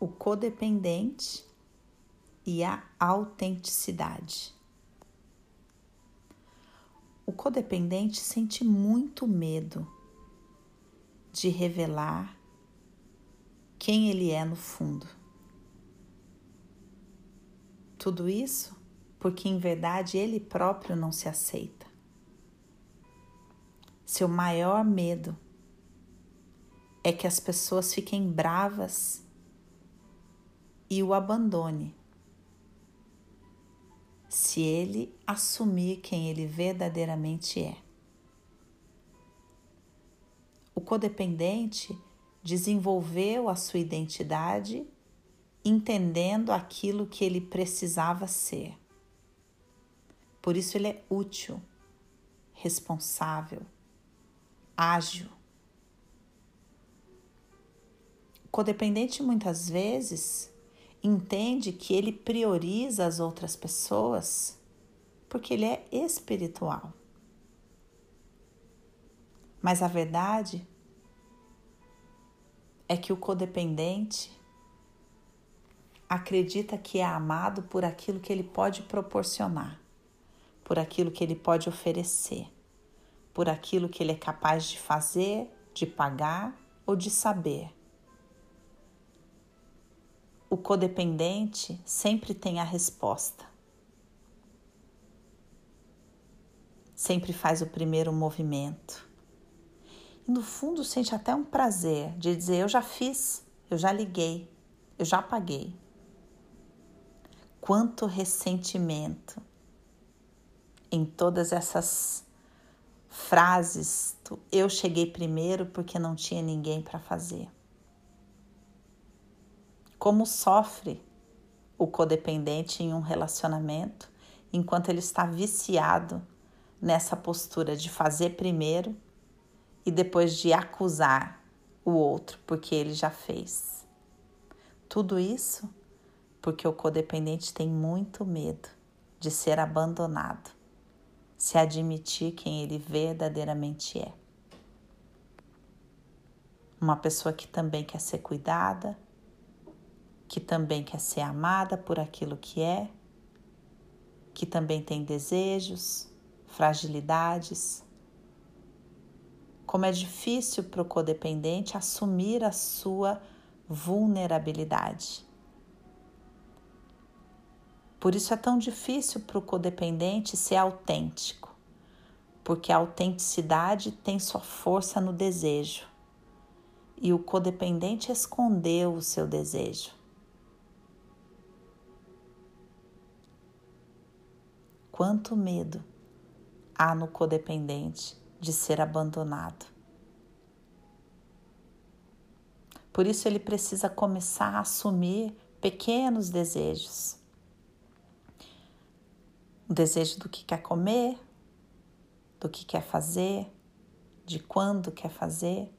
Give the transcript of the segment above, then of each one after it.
o codependente e a autenticidade. O codependente sente muito medo de revelar quem ele é no fundo. Tudo isso porque, em verdade, ele próprio não se aceita. Seu maior medo é que as pessoas fiquem bravas e o abandone se ele assumir quem ele verdadeiramente é. O codependente desenvolveu a sua identidade entendendo aquilo que ele precisava ser. Por isso ele é útil, responsável, ágil. O codependente muitas vezes entende que ele prioriza as outras pessoas porque ele é espiritual. Mas a verdade é que o codependente acredita que é amado por aquilo que ele pode proporcionar, por aquilo que ele pode oferecer, por aquilo que ele é capaz de fazer, de pagar ou de saber. O codependente sempre tem a resposta. Sempre faz o primeiro movimento. E no fundo sente até um prazer de dizer: Eu já fiz, eu já liguei, eu já paguei. Quanto ressentimento em todas essas frases. Eu cheguei primeiro porque não tinha ninguém para fazer como sofre o codependente em um relacionamento enquanto ele está viciado nessa postura de fazer primeiro e depois de acusar o outro porque ele já fez. Tudo isso porque o codependente tem muito medo de ser abandonado, se admitir quem ele verdadeiramente é. Uma pessoa que também quer ser cuidada, que também quer ser amada por aquilo que é, que também tem desejos, fragilidades. Como é difícil para o codependente assumir a sua vulnerabilidade. Por isso é tão difícil para o codependente ser autêntico, porque a autenticidade tem sua força no desejo e o codependente escondeu o seu desejo. Quanto medo há no codependente de ser abandonado. Por isso ele precisa começar a assumir pequenos desejos. O desejo do que quer comer, do que quer fazer, de quando quer fazer,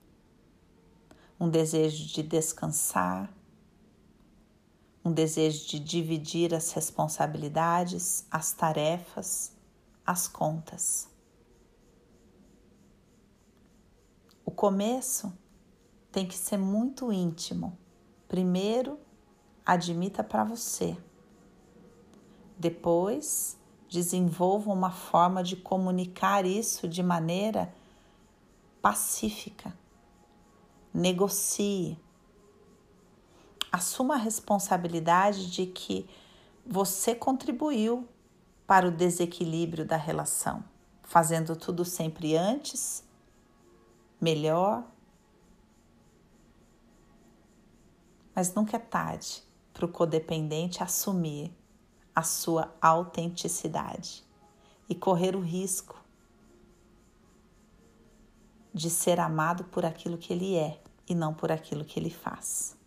um desejo de descansar, um desejo de dividir as responsabilidades, as tarefas, as contas. O começo tem que ser muito íntimo. Primeiro, admita para você. Depois, desenvolva uma forma de comunicar isso de maneira pacífica. Negocie assuma a responsabilidade de que você contribuiu para o desequilíbrio da relação, fazendo tudo sempre antes, melhor. Mas nunca é tarde para o codependente assumir a sua autenticidade e correr o risco de ser amado por aquilo que ele é e não por aquilo que ele faz.